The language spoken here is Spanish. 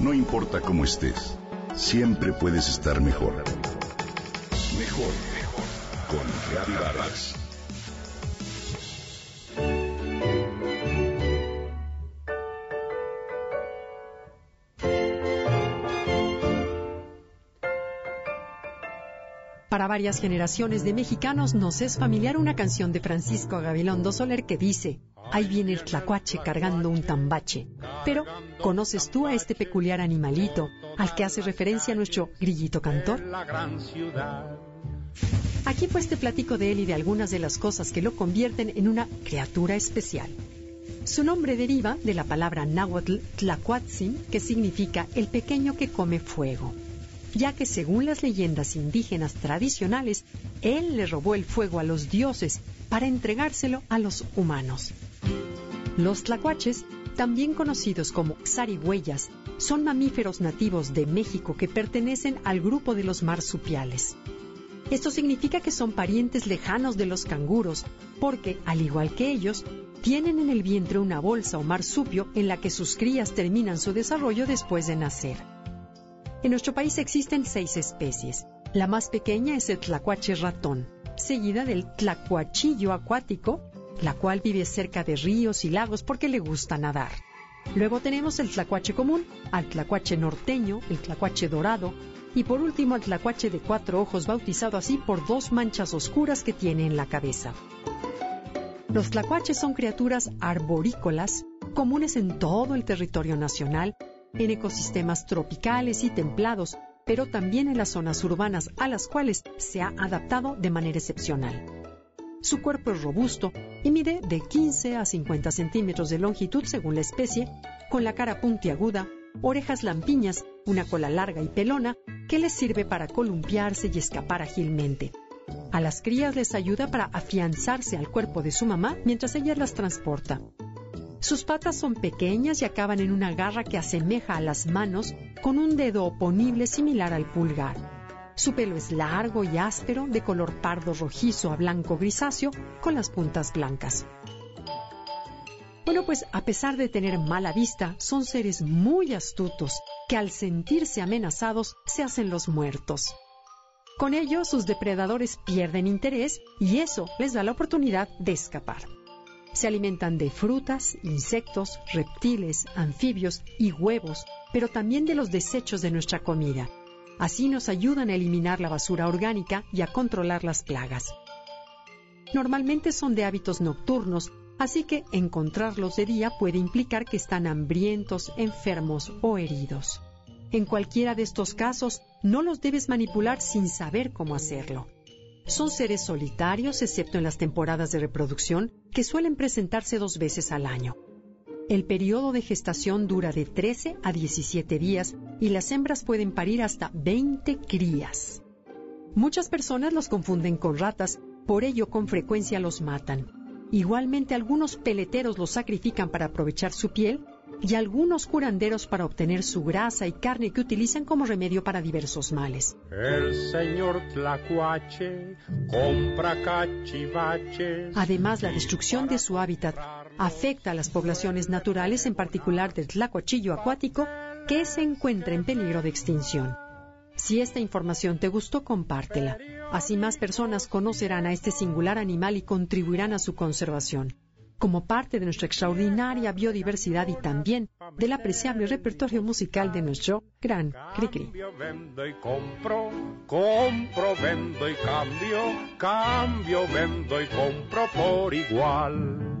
No importa cómo estés, siempre puedes estar mejor. Mejor, mejor. Con Reavivadas. Para varias generaciones de mexicanos nos es familiar una canción de Francisco Gabilondo Soler que dice, ahí viene el tlacuache cargando un tambache. Pero, ¿conoces tú a este peculiar animalito al que hace referencia nuestro grillito cantor? Aquí pues te platico de él y de algunas de las cosas que lo convierten en una criatura especial. Su nombre deriva de la palabra náhuatl tlacuatzin, que significa el pequeño que come fuego ya que según las leyendas indígenas tradicionales, él le robó el fuego a los dioses para entregárselo a los humanos. Los tlacuaches, también conocidos como zarigüeyas, son mamíferos nativos de México que pertenecen al grupo de los marsupiales. Esto significa que son parientes lejanos de los canguros, porque, al igual que ellos, tienen en el vientre una bolsa o marsupio en la que sus crías terminan su desarrollo después de nacer. En nuestro país existen seis especies. La más pequeña es el tlacuache ratón, seguida del tlacuachillo acuático, la cual vive cerca de ríos y lagos porque le gusta nadar. Luego tenemos el tlacuache común, al tlacuache norteño, el tlacuache dorado, y por último al tlacuache de cuatro ojos bautizado así por dos manchas oscuras que tiene en la cabeza. Los tlacuaches son criaturas arborícolas, comunes en todo el territorio nacional en ecosistemas tropicales y templados, pero también en las zonas urbanas a las cuales se ha adaptado de manera excepcional. Su cuerpo es robusto y mide de 15 a 50 centímetros de longitud según la especie, con la cara puntiaguda, orejas lampiñas, una cola larga y pelona que les sirve para columpiarse y escapar ágilmente. A las crías les ayuda para afianzarse al cuerpo de su mamá mientras ella las transporta. Sus patas son pequeñas y acaban en una garra que asemeja a las manos con un dedo oponible similar al pulgar. Su pelo es largo y áspero, de color pardo rojizo a blanco grisáceo, con las puntas blancas. Bueno, pues a pesar de tener mala vista, son seres muy astutos que al sentirse amenazados se hacen los muertos. Con ello, sus depredadores pierden interés y eso les da la oportunidad de escapar. Se alimentan de frutas, insectos, reptiles, anfibios y huevos, pero también de los desechos de nuestra comida. Así nos ayudan a eliminar la basura orgánica y a controlar las plagas. Normalmente son de hábitos nocturnos, así que encontrarlos de día puede implicar que están hambrientos, enfermos o heridos. En cualquiera de estos casos, no los debes manipular sin saber cómo hacerlo. Son seres solitarios, excepto en las temporadas de reproducción, que suelen presentarse dos veces al año. El periodo de gestación dura de 13 a 17 días y las hembras pueden parir hasta 20 crías. Muchas personas los confunden con ratas, por ello con frecuencia los matan. Igualmente algunos peleteros los sacrifican para aprovechar su piel y algunos curanderos para obtener su grasa y carne que utilizan como remedio para diversos males. El señor Tlacuache compra cachivaches. Además, la destrucción de su hábitat afecta a las poblaciones naturales, en particular del tlacuachillo acuático, que se encuentra en peligro de extinción. Si esta información te gustó, compártela. Así más personas conocerán a este singular animal y contribuirán a su conservación como parte de nuestra extraordinaria biodiversidad y también del apreciable repertorio musical de nuestro gran Cricri. Vendo y compro, compro, vendo y cambio, cambio, vendo y compro por igual.